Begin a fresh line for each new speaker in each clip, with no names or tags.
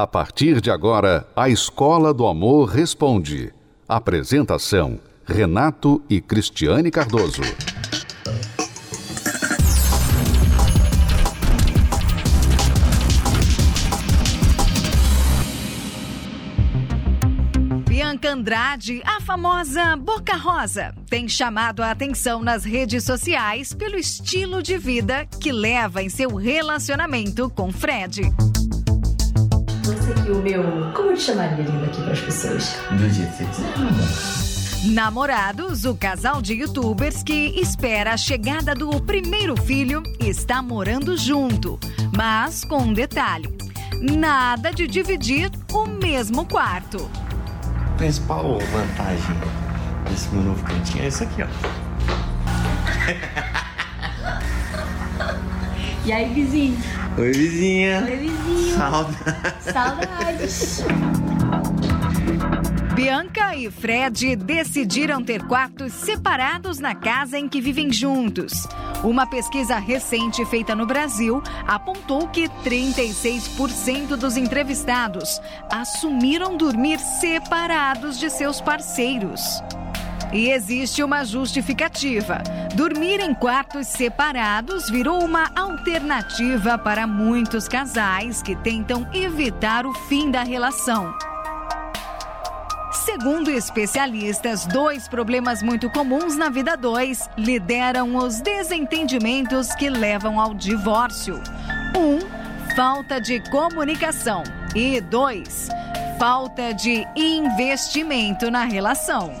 A partir de agora, a Escola do Amor Responde. Apresentação: Renato e Cristiane Cardoso.
Bianca Andrade, a famosa Boca Rosa, tem chamado a atenção nas redes sociais pelo estilo de vida que leva em seu relacionamento com Fred.
Você que o meu. Como eu te chamaria linda aqui para as pessoas?
Do jeito que você quiser.
Namorados, o casal de youtubers que espera a chegada do primeiro filho está morando junto, mas com um detalhe: nada de dividir o mesmo quarto.
A principal vantagem desse meu novo cantinho é isso aqui, ó.
E aí, vizinho?
Oi, vizinha.
Oi, vizinho.
Saudade.
Saudades.
Bianca e Fred decidiram ter quartos separados na casa em que vivem juntos. Uma pesquisa recente feita no Brasil apontou que 36% dos entrevistados assumiram dormir separados de seus parceiros. E existe uma justificativa. Dormir em quartos separados virou uma alternativa para muitos casais que tentam evitar o fim da relação. Segundo especialistas, dois problemas muito comuns na vida dois lideram os desentendimentos que levam ao divórcio. Um, falta de comunicação. E dois, falta de investimento na relação.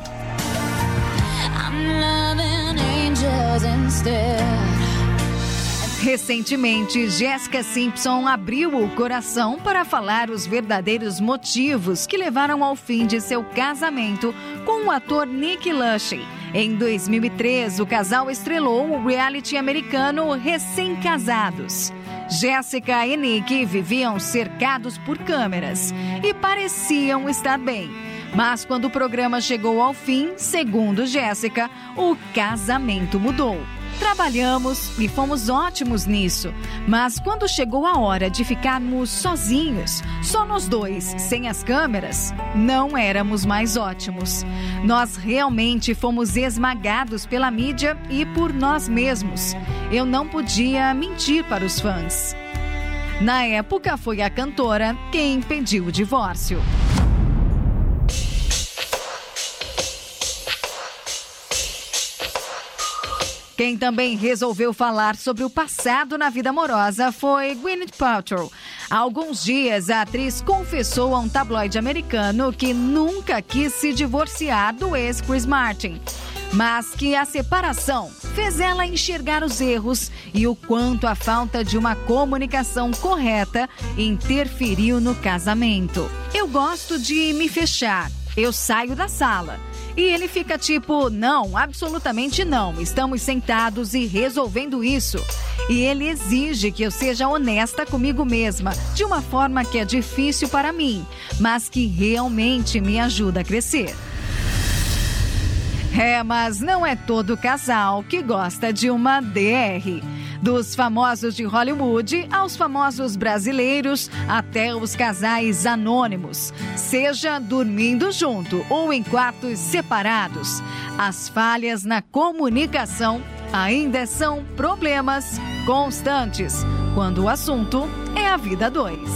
Recentemente, Jessica Simpson abriu o coração para falar os verdadeiros motivos que levaram ao fim de seu casamento com o ator Nick Lachey. Em 2003, o casal estrelou o reality americano Recém-Casados. Jéssica e Nick viviam cercados por câmeras e pareciam estar bem. Mas quando o programa chegou ao fim, segundo Jéssica, o casamento mudou. Trabalhamos e fomos ótimos nisso, mas quando chegou a hora de ficarmos sozinhos, só nós dois, sem as câmeras, não éramos mais ótimos. Nós realmente fomos esmagados pela mídia e por nós mesmos. Eu não podia mentir para os fãs. Na época, foi a cantora quem pediu o divórcio. Quem também resolveu falar sobre o passado na vida amorosa foi Gwyneth Paltrow. Há alguns dias, a atriz confessou a um tabloide americano que nunca quis se divorciar do ex Chris Martin, mas que a separação fez ela enxergar os erros e o quanto a falta de uma comunicação correta interferiu no casamento. Eu gosto de me fechar. Eu saio da sala. E ele fica tipo: não, absolutamente não. Estamos sentados e resolvendo isso. E ele exige que eu seja honesta comigo mesma, de uma forma que é difícil para mim, mas que realmente me ajuda a crescer. É, mas não é todo casal que gosta de uma DR. Dos famosos de Hollywood aos famosos brasileiros, até os casais anônimos. Seja dormindo junto ou em quartos separados, as falhas na comunicação ainda são problemas constantes quando o assunto é a vida dois.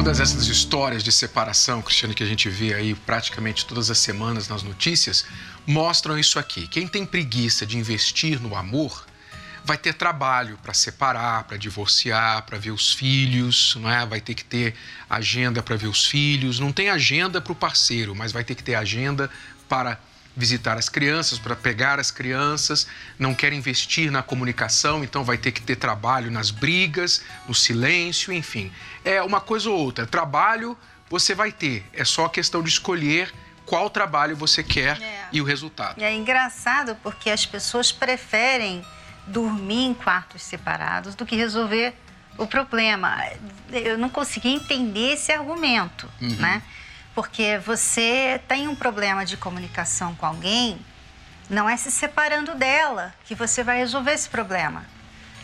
Todas essas histórias de separação, Cristiane, que a gente vê aí praticamente todas as semanas nas notícias, mostram isso aqui. Quem tem preguiça de investir no amor vai ter trabalho para separar, para divorciar, para ver os filhos, não é? vai ter que ter agenda para ver os filhos. Não tem agenda para o parceiro, mas vai ter que ter agenda para visitar as crianças, para pegar as crianças, não quer investir na comunicação, então vai ter que ter trabalho nas brigas, no silêncio, enfim. É uma coisa ou outra. Trabalho você vai ter, é só questão de escolher qual trabalho você quer
É.
e o resultado.
E é engraçado porque as pessoas preferem dormir em quartos separados do que resolver o problema. Eu não consegui entender esse argumento, né? Porque você tem um problema de comunicação com alguém, não é se separando dela que você vai resolver esse problema.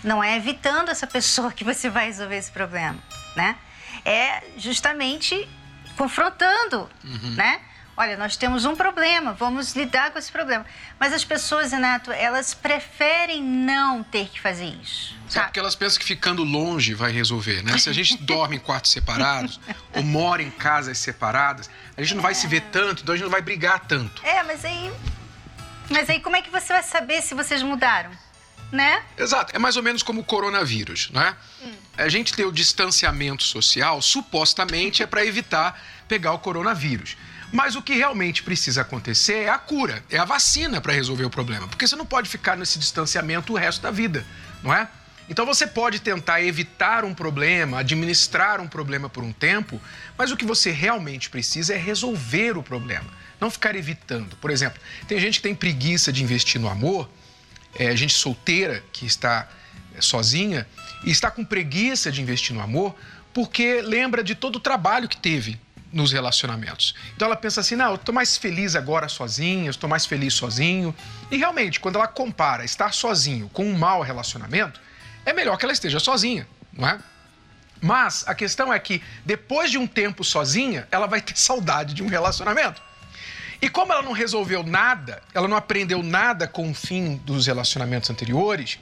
Não é evitando essa pessoa que você vai resolver esse problema, né? É justamente confrontando, uhum. né? Olha, nós temos um problema, vamos lidar com esse problema. Mas as pessoas, Renato, elas preferem não ter que fazer isso.
É porque elas pensam que ficando longe vai resolver, né? Se a gente dorme em quartos separados ou mora em casas separadas, a gente não vai se ver tanto, então a gente não vai brigar tanto.
É, mas aí. Mas aí como é que você vai saber se vocês mudaram? Né?
Exato, é mais ou menos como o coronavírus, né? Hum. A gente ter o distanciamento social, supostamente, é para evitar pegar o coronavírus. Mas o que realmente precisa acontecer é a cura, é a vacina para resolver o problema. Porque você não pode ficar nesse distanciamento o resto da vida, não é? Então você pode tentar evitar um problema, administrar um problema por um tempo, mas o que você realmente precisa é resolver o problema, não ficar evitando. Por exemplo, tem gente que tem preguiça de investir no amor, é, gente solteira que está é, sozinha e está com preguiça de investir no amor porque lembra de todo o trabalho que teve nos relacionamentos. Então ela pensa assim: não, eu estou mais feliz agora sozinha, estou mais feliz sozinho. E realmente, quando ela compara estar sozinho com um mau relacionamento, é melhor que ela esteja sozinha, não é? Mas a questão é que depois de um tempo sozinha, ela vai ter saudade de um relacionamento. E como ela não resolveu nada, ela não aprendeu nada com o fim dos relacionamentos anteriores,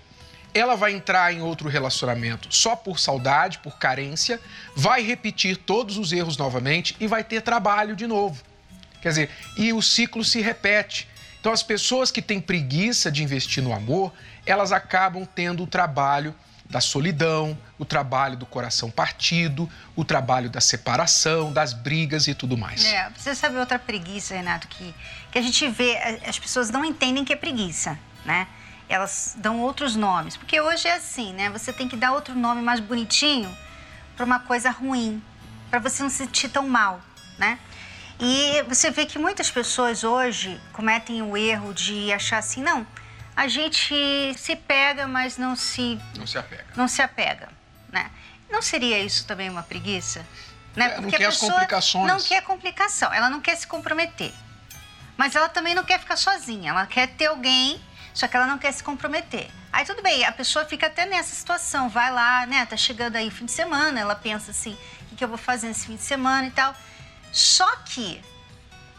ela vai entrar em outro relacionamento só por saudade, por carência, vai repetir todos os erros novamente e vai ter trabalho de novo. Quer dizer, e o ciclo se repete. Então, as pessoas que têm preguiça de investir no amor, elas acabam tendo o trabalho da solidão, o trabalho do coração partido, o trabalho da separação, das brigas e tudo mais.
É, você sabe outra preguiça, Renato, que, que a gente vê, as pessoas não entendem que é preguiça, né? Elas dão outros nomes, porque hoje é assim, né? Você tem que dar outro nome mais bonitinho para uma coisa ruim, para você não se sentir tão mal, né? E você vê que muitas pessoas hoje cometem o erro de achar assim, não, a gente se pega, mas não se
não se apega.
Não se apega, né? Não seria isso também uma preguiça?
Né? É, não quer as complicações.
Não quer complicação, ela não quer se comprometer. Mas ela também não quer ficar sozinha, ela quer ter alguém, só que ela não quer se comprometer. Aí tudo bem, a pessoa fica até nessa situação, vai lá, né? Tá chegando aí o fim de semana, ela pensa assim, o que, que eu vou fazer nesse fim de semana e tal. Só que,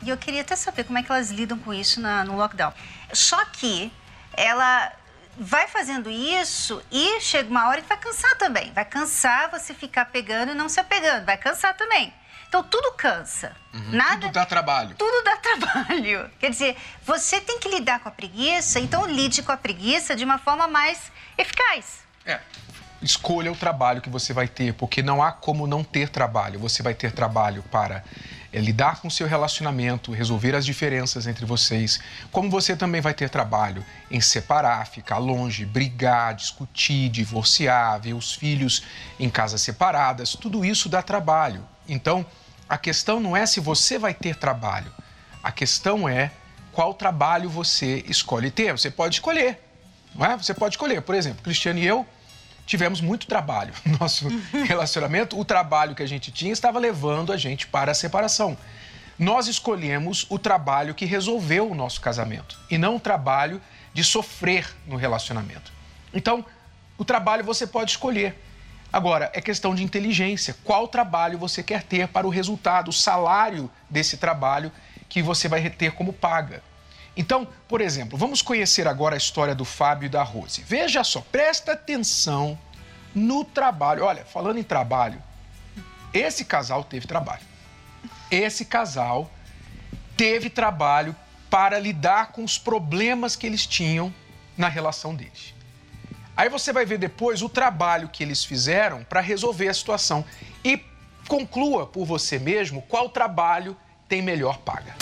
e eu queria até saber como é que elas lidam com isso na, no lockdown. Só que ela vai fazendo isso e chega uma hora que vai cansar também. Vai cansar você ficar pegando e não se apegando. Vai cansar também. Então tudo cansa.
Uhum, Nada, tudo dá trabalho.
Tudo dá trabalho. Quer dizer, você tem que lidar com a preguiça, então lide com a preguiça de uma forma mais eficaz.
É. Escolha o trabalho que você vai ter, porque não há como não ter trabalho. Você vai ter trabalho para é lidar com o seu relacionamento, resolver as diferenças entre vocês, como você também vai ter trabalho em separar, ficar longe, brigar, discutir, divorciar, ver os filhos em casas separadas, tudo isso dá trabalho. Então, a questão não é se você vai ter trabalho, a questão é qual trabalho você escolhe ter. Você pode escolher, não é? Você pode escolher. Por exemplo, Cristiano e eu tivemos muito trabalho no nosso relacionamento. O trabalho que a gente tinha estava levando a gente para a separação. Nós escolhemos o trabalho que resolveu o nosso casamento e não o trabalho de sofrer no relacionamento. Então, o trabalho você pode escolher. Agora, é questão de inteligência. Qual trabalho você quer ter para o resultado, o salário desse trabalho que você vai ter como paga? Então, por exemplo, vamos conhecer agora a história do Fábio e da Rose. Veja só, presta atenção no trabalho. Olha, falando em trabalho, esse casal teve trabalho. Esse casal teve trabalho para lidar com os problemas que eles tinham na relação deles. Aí você vai ver depois o trabalho que eles fizeram para resolver a situação e conclua por você mesmo qual trabalho tem melhor paga.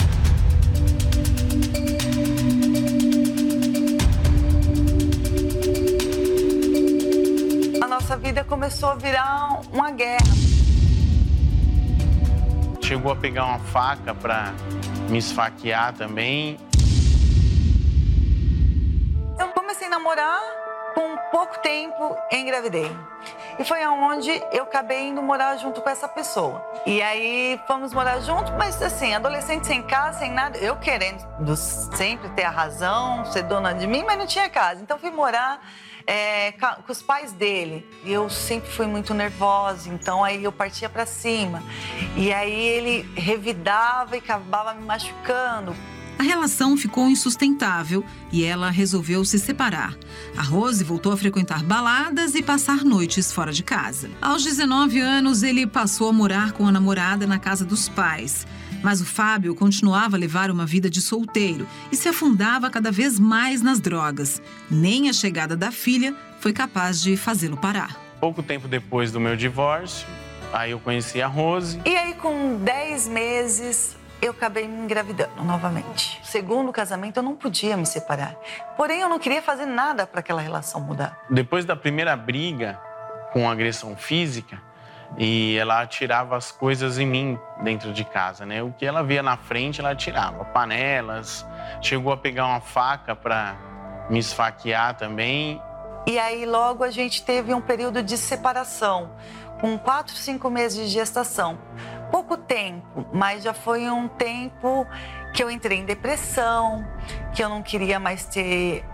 nossa vida começou a virar uma guerra.
Chegou a pegar uma faca para me esfaquear também.
Eu comecei a namorar, com pouco tempo engravidei. E foi aonde eu acabei indo morar junto com essa pessoa. E aí fomos morar junto, mas assim, adolescente sem casa, sem nada, eu querendo sempre ter a razão, ser dona de mim, mas não tinha casa. Então fui morar é, com os pais dele. E eu sempre fui muito nervosa, então aí eu partia para cima. E aí ele revidava e acabava me machucando.
A relação ficou insustentável e ela resolveu se separar. A Rose voltou a frequentar baladas e passar noites fora de casa. Aos 19 anos, ele passou a morar com a namorada na casa dos pais. Mas o Fábio continuava a levar uma vida de solteiro e se afundava cada vez mais nas drogas. Nem a chegada da filha foi capaz de fazê-lo parar.
Pouco tempo depois do meu divórcio, aí eu conheci a Rose.
E aí, com 10 meses, eu acabei me engravidando novamente. Segundo casamento, eu não podia me separar. Porém, eu não queria fazer nada para aquela relação mudar.
Depois da primeira briga com agressão física, e ela atirava as coisas em mim dentro de casa, né? O que ela via na frente, ela atirava. Panelas, chegou a pegar uma faca para me esfaquear também.
E aí logo a gente teve um período de separação, com quatro, cinco meses de gestação. Pouco tempo, mas já foi um tempo que eu entrei em depressão, que eu não queria mais ter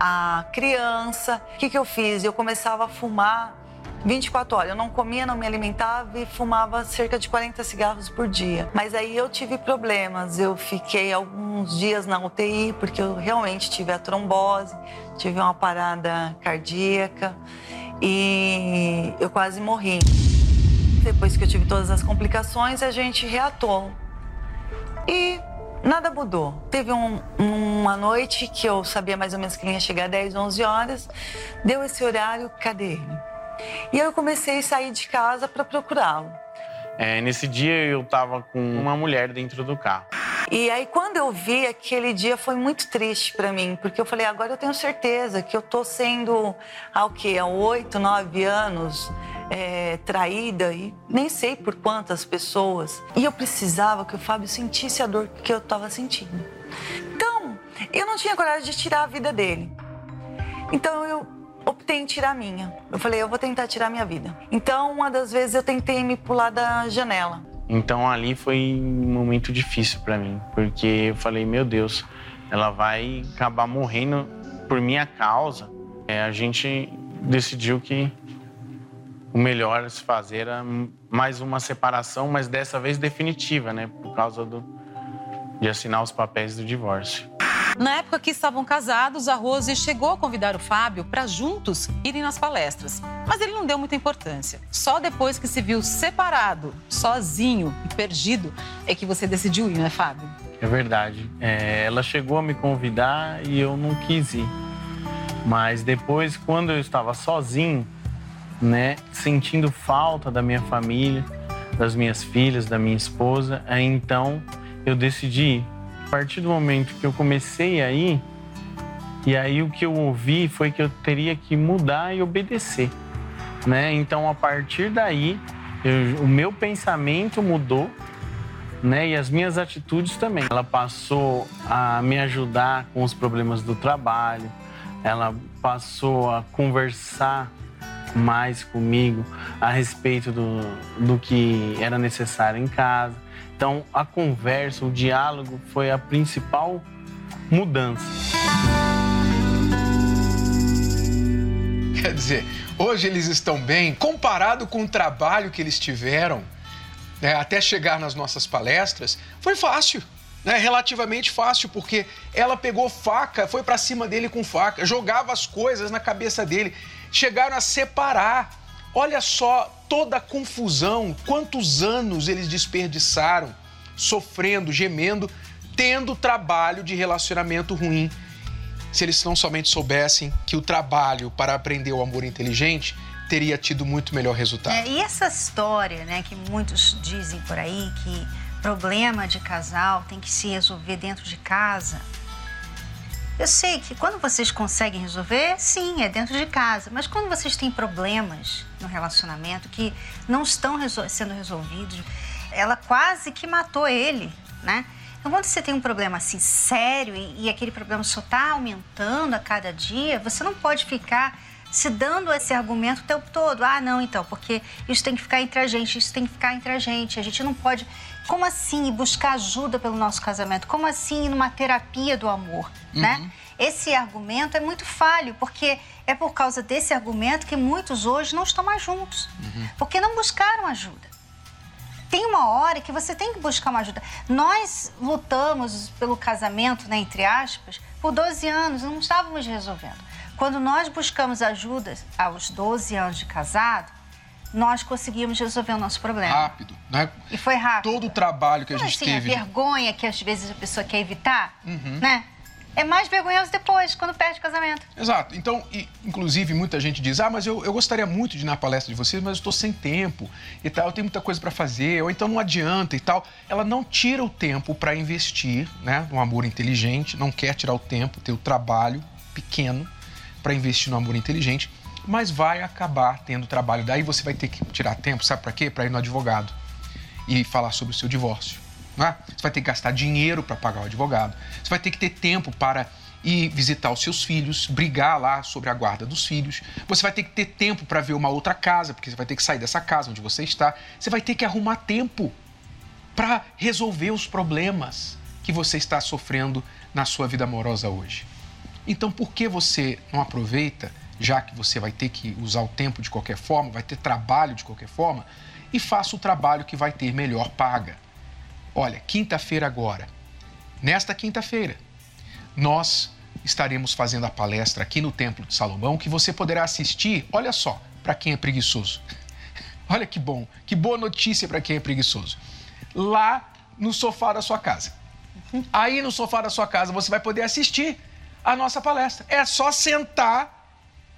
a criança. O que, que eu fiz? Eu começava a fumar 24 horas. Eu não comia, não me alimentava e fumava cerca de 40 cigarros por dia. Mas aí eu tive problemas. Eu fiquei alguns dias na UTI porque eu realmente tive a trombose, tive uma parada cardíaca e eu quase morri. Depois que eu tive todas as complicações, a gente reatou. E nada mudou. Teve um, uma noite que eu sabia mais ou menos que ele ia chegar às 10, 11 horas. Deu esse horário, cadê ele? E eu comecei a sair de casa para procurá-lo.
É, nesse dia eu estava com uma mulher dentro do carro.
E aí quando eu vi aquele dia foi muito triste para mim, porque eu falei, agora eu tenho certeza que eu tô sendo há o quê? Há oito, nove anos é, traída e nem sei por quantas pessoas. E eu precisava que o Fábio sentisse a dor que eu estava sentindo. Então, eu não tinha coragem de tirar a vida dele. Então eu optei em tirar a minha. Eu falei, eu vou tentar tirar a minha vida. Então, uma das vezes eu tentei me pular da janela.
Então ali foi um momento difícil para mim, porque eu falei, meu Deus, ela vai acabar morrendo por minha causa. É, a gente decidiu que o melhor se fazer era mais uma separação, mas dessa vez definitiva, né, por causa do, de assinar os papéis do divórcio.
Na época que estavam casados, a Rose chegou a convidar o Fábio para juntos irem nas palestras. Mas ele não deu muita importância. Só depois que se viu separado, sozinho e perdido, é que você decidiu ir, não é, Fábio?
É verdade. É, ela chegou a me convidar e eu não quis ir. Mas depois, quando eu estava sozinho, né, sentindo falta da minha família, das minhas filhas, da minha esposa, aí então eu decidi ir partir do momento que eu comecei aí, e aí o que eu ouvi foi que eu teria que mudar e obedecer, né? Então a partir daí, eu, o meu pensamento mudou, né? E as minhas atitudes também. Ela passou a me ajudar com os problemas do trabalho, ela passou a conversar mais comigo a respeito do, do que era necessário em casa. Então, a conversa, o diálogo foi a principal mudança.
Quer dizer, hoje eles estão bem comparado com o trabalho que eles tiveram né, até chegar nas nossas palestras. Foi fácil. Né, relativamente fácil, porque ela pegou faca, foi para cima dele com faca, jogava as coisas na cabeça dele, chegaram a separar. Olha só toda a confusão, quantos anos eles desperdiçaram sofrendo, gemendo, tendo trabalho de relacionamento ruim. Se eles não somente soubessem que o trabalho para aprender o amor inteligente teria tido muito melhor resultado. É,
e essa história, né, que muitos dizem por aí que problema de casal tem que se resolver dentro de casa, eu sei que quando vocês conseguem resolver, sim, é dentro de casa. Mas quando vocês têm problemas no relacionamento que não estão resol sendo resolvidos, ela quase que matou ele, né? Então, quando você tem um problema assim sério e, e aquele problema só está aumentando a cada dia, você não pode ficar se dando esse argumento o tempo todo. Ah, não, então, porque isso tem que ficar entre a gente, isso tem que ficar entre a gente. A gente não pode. Como assim buscar ajuda pelo nosso casamento? Como assim ir numa terapia do amor,
Uhum.
né? Esse argumento é muito falho, porque é por causa desse argumento que muitos hoje não estão mais juntos, porque não buscaram ajuda. Tem uma hora que você tem que buscar uma ajuda. Nós lutamos pelo casamento, né, entre aspas, por 12 anos, não estávamos resolvendo. Quando nós buscamos ajuda aos 12 anos de casado, nós conseguimos resolver o nosso problema.
Rápido, né?
E foi rápido.
Todo o trabalho que a
Então,
gente
assim,
teve.
a vergonha que às vezes a pessoa quer evitar,
Uhum.
né? É mais vergonhoso depois, quando perde o casamento.
Exato. Então, e, inclusive, muita gente diz: ah, mas eu, eu gostaria muito de ir na palestra de vocês, mas eu estou sem tempo e tal, eu tenho muita coisa para fazer, ou então não adianta e tal. Ela não tira o tempo para investir, né, no amor inteligente, não quer tirar o tempo, ter o trabalho pequeno para investir no amor inteligente, mas vai acabar tendo trabalho. Daí você vai ter que tirar tempo, sabe para quê? Para ir no advogado e falar sobre o seu divórcio. Né? Você vai ter que gastar dinheiro para pagar o advogado. Você vai ter que ter tempo para ir visitar os seus filhos, brigar lá sobre a guarda dos filhos. Você vai ter que ter tempo para ver uma outra casa, porque você vai ter que sair dessa casa onde você está. Você vai ter que arrumar tempo para resolver os problemas que você está sofrendo na sua vida amorosa hoje. Então, por que você não aproveita, já que você vai ter que usar o tempo de qualquer forma, vai ter trabalho de qualquer forma, e faça o trabalho que vai ter melhor paga? Olha, quinta-feira agora, nesta quinta-feira, nós estaremos fazendo a palestra aqui no Templo de Salomão, que você poderá assistir, olha só, para quem é preguiçoso. Olha que bom, que boa notícia para quem é preguiçoso. Lá no sofá da sua casa. Aí no sofá da sua casa você vai poder assistir a nossa palestra. É só sentar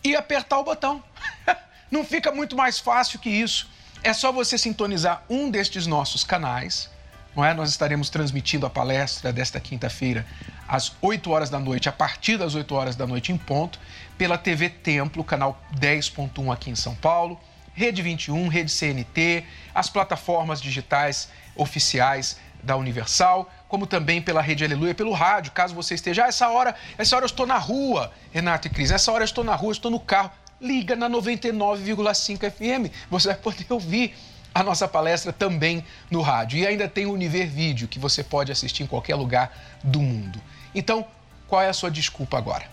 e apertar o botão. Não fica muito mais fácil que isso. É só você sintonizar um destes nossos canais, não é? Nós estaremos transmitindo a palestra desta quinta-feira às 8 horas da noite, a partir das 8 horas da noite em ponto, pela TV Templo, canal 10.1 aqui em São Paulo, Rede 21, Rede CNT, as plataformas digitais oficiais da Universal, como também pela Rede Aleluia, pelo rádio, caso você esteja, ah, essa hora, essa hora eu estou na rua, Renato e Cris, essa hora eu estou na rua, eu estou no carro, liga na 99,5 FM, você vai poder ouvir a nossa palestra também no rádio. E ainda tem o Univer Vídeo, que você pode assistir em qualquer lugar do mundo. Então, qual é a sua desculpa agora?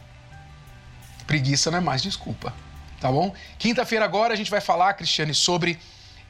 Preguiça não é mais desculpa, tá bom? Quinta-feira agora a gente vai falar, Cristiane, sobre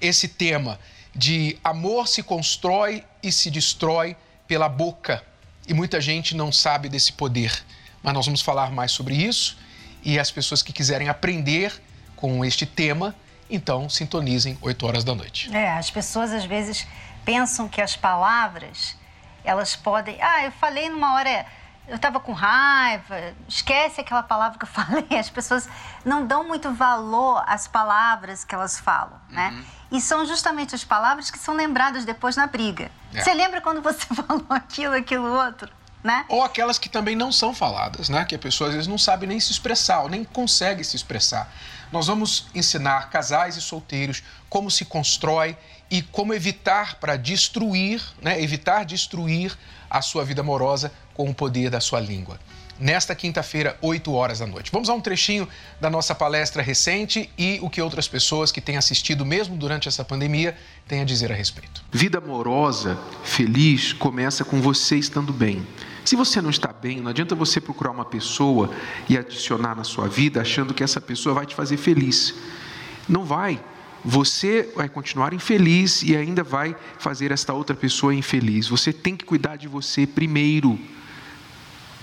esse tema de amor se constrói e se destrói pela boca. E muita gente não sabe desse poder. Mas nós vamos falar mais sobre isso e as pessoas que quiserem aprender com este tema, então sintonizem 8 horas da noite.
É, as pessoas às vezes pensam que as palavras, elas podem. Ah, eu falei numa hora. Eu estava com raiva, esquece aquela palavra que eu falei. As pessoas não dão muito valor às palavras que elas falam, né? E são justamente as palavras que são lembradas depois na briga.
É.
Você lembra quando você falou aquilo, aquilo outro, né?
Ou aquelas que também não são faladas, né? Que a pessoa às vezes não sabe nem se expressar, ou nem consegue se expressar. Nós vamos ensinar casais e solteiros como se constrói e como evitar para destruir, né? Evitar destruir a sua vida amorosa com o poder da sua língua. Nesta quinta-feira, 8 horas da noite. Vamos a um trechinho da nossa palestra recente e o que outras pessoas que têm assistido mesmo durante essa pandemia têm a dizer a respeito.
Vida amorosa, feliz, começa com você estando bem. Se você não está bem, não adianta você procurar uma pessoa e adicionar na sua vida achando que essa pessoa vai te fazer feliz. Não vai. Você vai continuar infeliz e ainda vai fazer esta outra pessoa infeliz. Você tem que cuidar de você primeiro.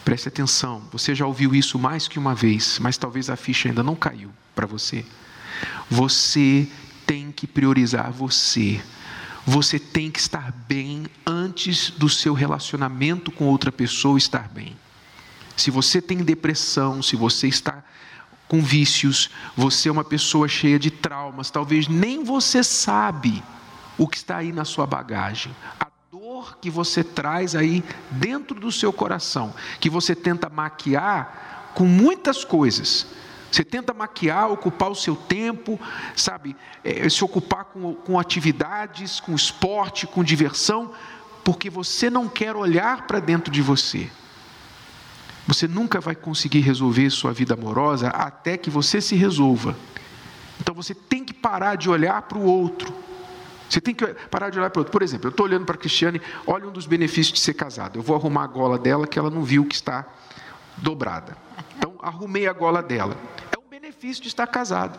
Preste atenção, você já ouviu isso mais que uma vez, mas talvez a ficha ainda não caiu para você. Você tem que priorizar você. Você tem que estar bem antes do seu relacionamento com outra pessoa estar bem. Se você tem depressão, se você está com vícios, você é uma pessoa cheia de traumas, talvez nem você sabe o que está aí na sua bagagem. A que você traz aí dentro do seu coração, que você tenta maquiar com muitas coisas. Você tenta maquiar, ocupar o seu tempo, sabe, é, se ocupar com, com atividades, com esporte, com diversão, porque você não quer olhar para dentro de você.
Você nunca vai conseguir resolver sua vida amorosa até que você se resolva. Então você tem que parar de olhar para o outro. Você tem que parar de olhar para outro. Por exemplo, eu estou olhando para a Cristiane, olha um dos benefícios de ser casado. Eu vou arrumar a gola dela que ela não viu que está dobrada. Então, arrumei a gola dela. É um benefício de estar casado.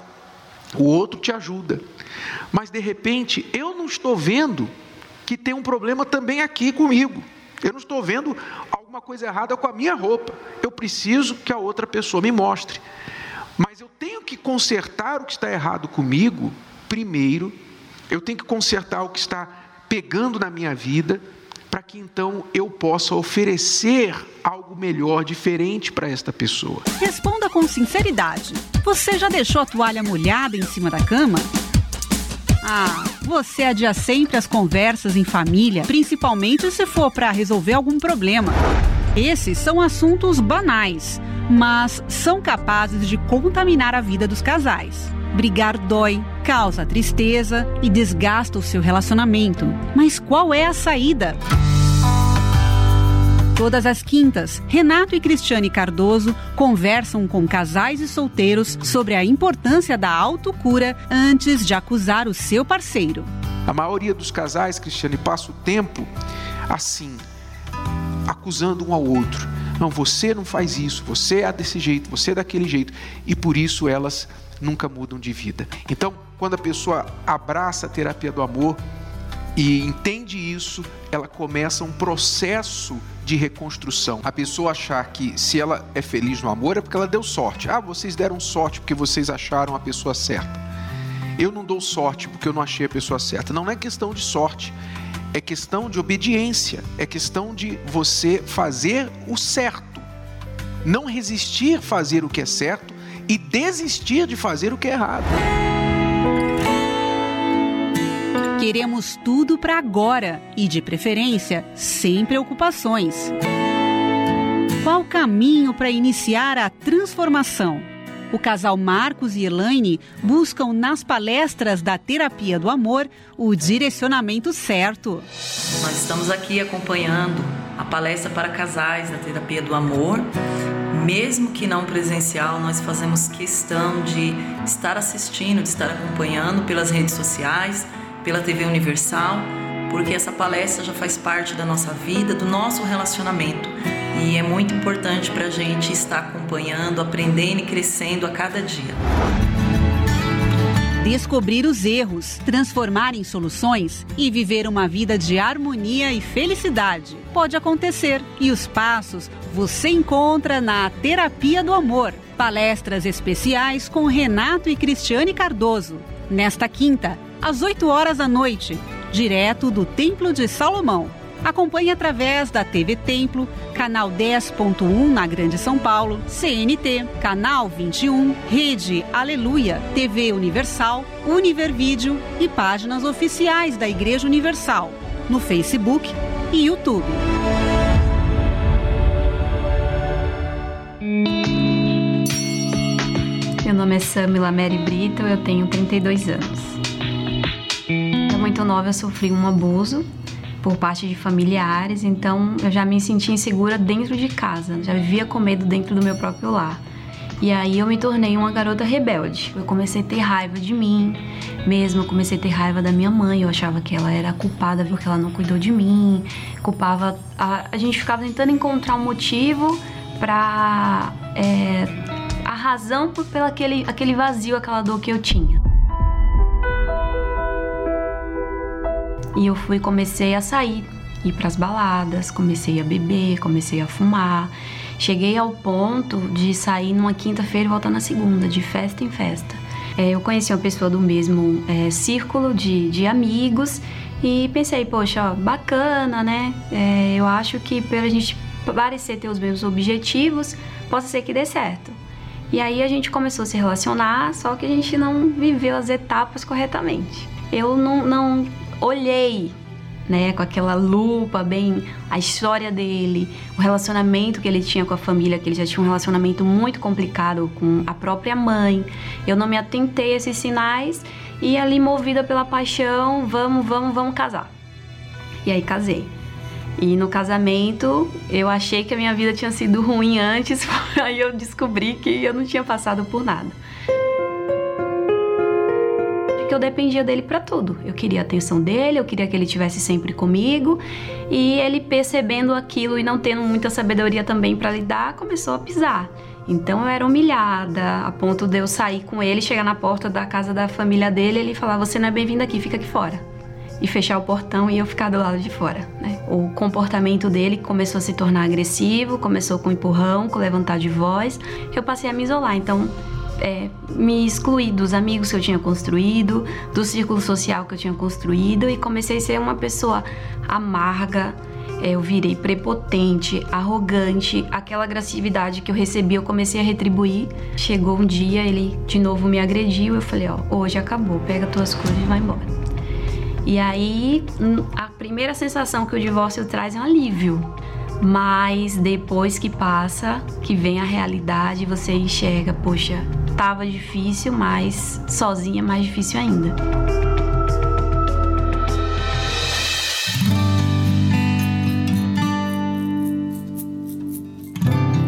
O outro te ajuda. Mas, de repente, eu não estou vendo que tem um problema também aqui comigo. Eu não estou vendo alguma coisa errada com a minha roupa. Eu preciso que a outra pessoa me mostre. Mas eu tenho que consertar o que está errado comigo primeiro. Eu tenho que consertar o que está pegando na minha vida para que então eu possa oferecer algo melhor, diferente para esta pessoa.
Responda com sinceridade. Você já deixou a toalha molhada em cima da cama? Ah, você adia sempre as conversas em família, principalmente se for para resolver algum problema. Esses são assuntos banais, mas são capazes de contaminar a vida dos casais. Brigar dói, causa tristeza e desgasta o seu relacionamento. Mas qual é a saída? Todas as quintas, Renato e Cristiane Cardoso conversam com casais e solteiros sobre a importância da autocura antes de acusar o seu parceiro.
A maioria dos casais, Cristiane, passa o tempo assim, acusando um ao outro. Não, você não faz isso, você é desse jeito, você é daquele jeito. E por isso elas nunca mudam de vida. Então, quando a pessoa abraça a terapia do amor e entende isso, ela começa um processo de reconstrução. A pessoa achar que se ela é feliz no amor é porque ela deu sorte. Ah, vocês deram sorte porque vocês acharam a pessoa certa. Eu não dou sorte porque eu não achei a pessoa certa. Não, não é questão de sorte. É questão de obediência. É questão de você fazer o certo. Não resistir fazer o que é certo e desistir de fazer o que é errado.
Queremos tudo para agora e, de preferência, sem preocupações. Qual o caminho para iniciar a transformação? O casal Marcos e Elaine buscam nas palestras da Terapia do Amor o direcionamento certo.
Nós estamos aqui acompanhando a palestra para casais da Terapia do Amor mesmo que não presencial, nós fazemos questão de estar assistindo, de estar acompanhando pelas redes sociais, pela TV Universal, porque essa palestra já faz parte da nossa vida, do nosso relacionamento. E é muito importante para a gente estar acompanhando, aprendendo e crescendo a cada dia.
Descobrir os erros, transformar em soluções e viver uma vida de harmonia e felicidade. Pode acontecer e os passos você encontra na Terapia do Amor. Palestras especiais com Renato e Cristiane Cardoso. Nesta quinta, às 8 horas da noite, direto do Templo de Salomão. Acompanhe através da TV Templo, canal 10.1 na Grande São Paulo, CNT, canal 21, Rede Aleluia, TV Universal, Univervídeo e páginas oficiais da Igreja Universal, no Facebook e YouTube.
Meu nome é Samila Mary Brito, eu tenho 32 anos. Muito nova eu sofri um abuso por parte de familiares, então eu já me sentia insegura dentro de casa, já vivia com medo dentro do meu próprio lar. E aí eu me tornei uma garota rebelde. Eu comecei a ter raiva de mim, mesmo eu comecei a ter raiva da minha mãe. Eu achava que ela era culpada porque ela não cuidou de mim, culpava. A, a gente ficava tentando encontrar um motivo para é, a razão por pelo aquele, aquele vazio, aquela dor que eu tinha. E eu fui comecei a sair, ir para as baladas, comecei a beber, comecei a fumar. Cheguei ao ponto de sair numa quinta-feira e voltar na segunda, de festa em festa. É, eu conheci uma pessoa do mesmo é, círculo de, de amigos e pensei, poxa, bacana, né? É, eu acho que pela gente parecer ter os mesmos objetivos, possa ser que dê certo. E aí a gente começou a se relacionar, só que a gente não viveu as etapas corretamente. Eu não, não olhei, né, com aquela lupa bem a história dele, o relacionamento que ele tinha com a família, que ele já tinha um relacionamento muito complicado com a própria mãe. Eu não me atentei a esses sinais e ali movida pela paixão, vamos, vamos, vamos casar. E aí casei. E no casamento, eu achei que a minha vida tinha sido ruim antes, aí eu descobri que eu não tinha passado por nada. Que eu dependia dele para tudo. Eu queria a atenção dele, eu queria que ele estivesse sempre comigo, e ele percebendo aquilo e não tendo muita sabedoria também para lidar, começou a pisar. Então eu era humilhada, a ponto de eu sair com ele, chegar na porta da casa da família dele, ele falar: "Você não é bem-vindo aqui, fica aqui fora" e fechar o portão e eu ficar do lado de fora. Né? O comportamento dele começou a se tornar agressivo, começou com empurrão, com levantar de voz. Eu passei a me isolar, então é, me excluí dos amigos que eu tinha construído, do círculo social que eu tinha construído e comecei a ser uma pessoa amarga. É, eu virei prepotente, arrogante, aquela agressividade que eu recebi eu comecei a retribuir. Chegou um dia, ele de novo me agrediu, eu falei, ó, hoje acabou, pega tuas coisas e vai embora. E aí, a primeira sensação que o divórcio traz é um alívio. Mas depois que passa, que vem a realidade, você enxerga, poxa, tava difícil, mas sozinha é mais difícil ainda.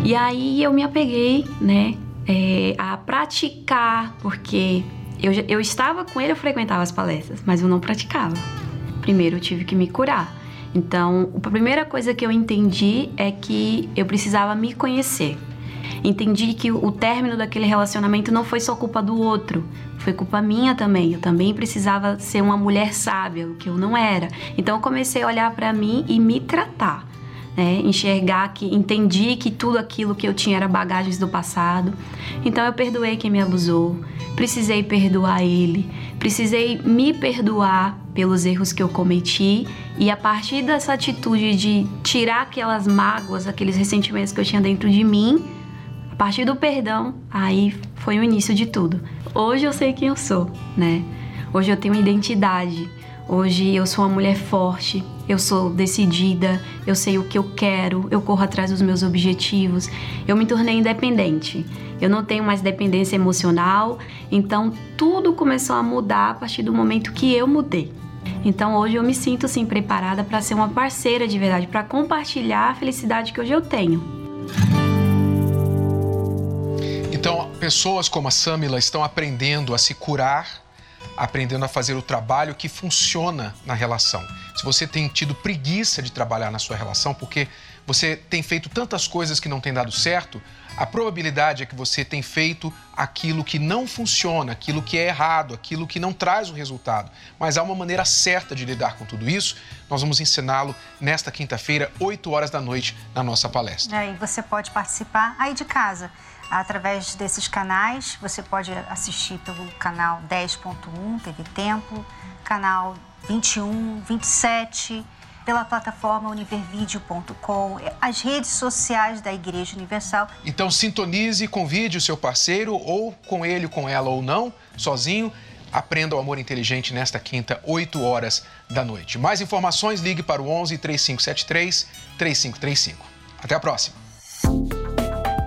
E aí eu me apeguei, né, é, a praticar, porque eu, eu estava com ele, eu frequentava as palestras, mas eu não praticava. Primeiro eu tive que me curar. Então, a primeira coisa que eu entendi é que eu precisava me conhecer. Entendi que o término daquele relacionamento não foi só culpa do outro, foi culpa minha também. Eu também precisava ser uma mulher sábia, o que eu não era. Então, eu comecei a olhar para mim e me tratar né? enxergar que entendi que tudo aquilo que eu tinha era bagagens do passado. Então eu perdoei quem me abusou, precisei perdoar ele, precisei me perdoar pelos erros que eu cometi e a partir dessa atitude de tirar aquelas mágoas, aqueles ressentimentos que eu tinha dentro de mim, a partir do perdão, aí foi o início de tudo. Hoje eu sei quem eu sou, né? Hoje eu tenho identidade. Hoje eu sou uma mulher forte, eu sou decidida, eu sei o que eu quero, eu corro atrás dos meus objetivos. Eu me tornei independente. Eu não tenho mais dependência emocional, então tudo começou a mudar a partir do momento que eu mudei. Então hoje eu me sinto assim preparada para ser uma parceira de verdade, para compartilhar a felicidade que hoje eu tenho.
Então, pessoas como a Samila estão aprendendo a se curar aprendendo a fazer o trabalho que funciona na relação. Se você tem tido preguiça de trabalhar na sua relação porque você tem feito tantas coisas que não tem dado certo, a probabilidade é que você tem feito aquilo que não funciona, aquilo que é errado, aquilo que não traz o resultado. Mas há uma maneira certa de lidar com tudo isso. Nós vamos ensiná-lo nesta quinta-feira, 8 horas da noite, na nossa palestra.
É, e você pode participar aí de casa através desses canais. Você pode assistir pelo canal 10.1 TV Tempo, canal 21, 27, pela plataforma univervideo.com, as redes sociais da Igreja Universal.
Então sintonize, convide o seu parceiro, ou com ele, com ela ou não, sozinho. Aprenda o amor inteligente nesta quinta, 8 horas da noite. Mais informações, ligue para o 11 3573 3535. Até a próxima.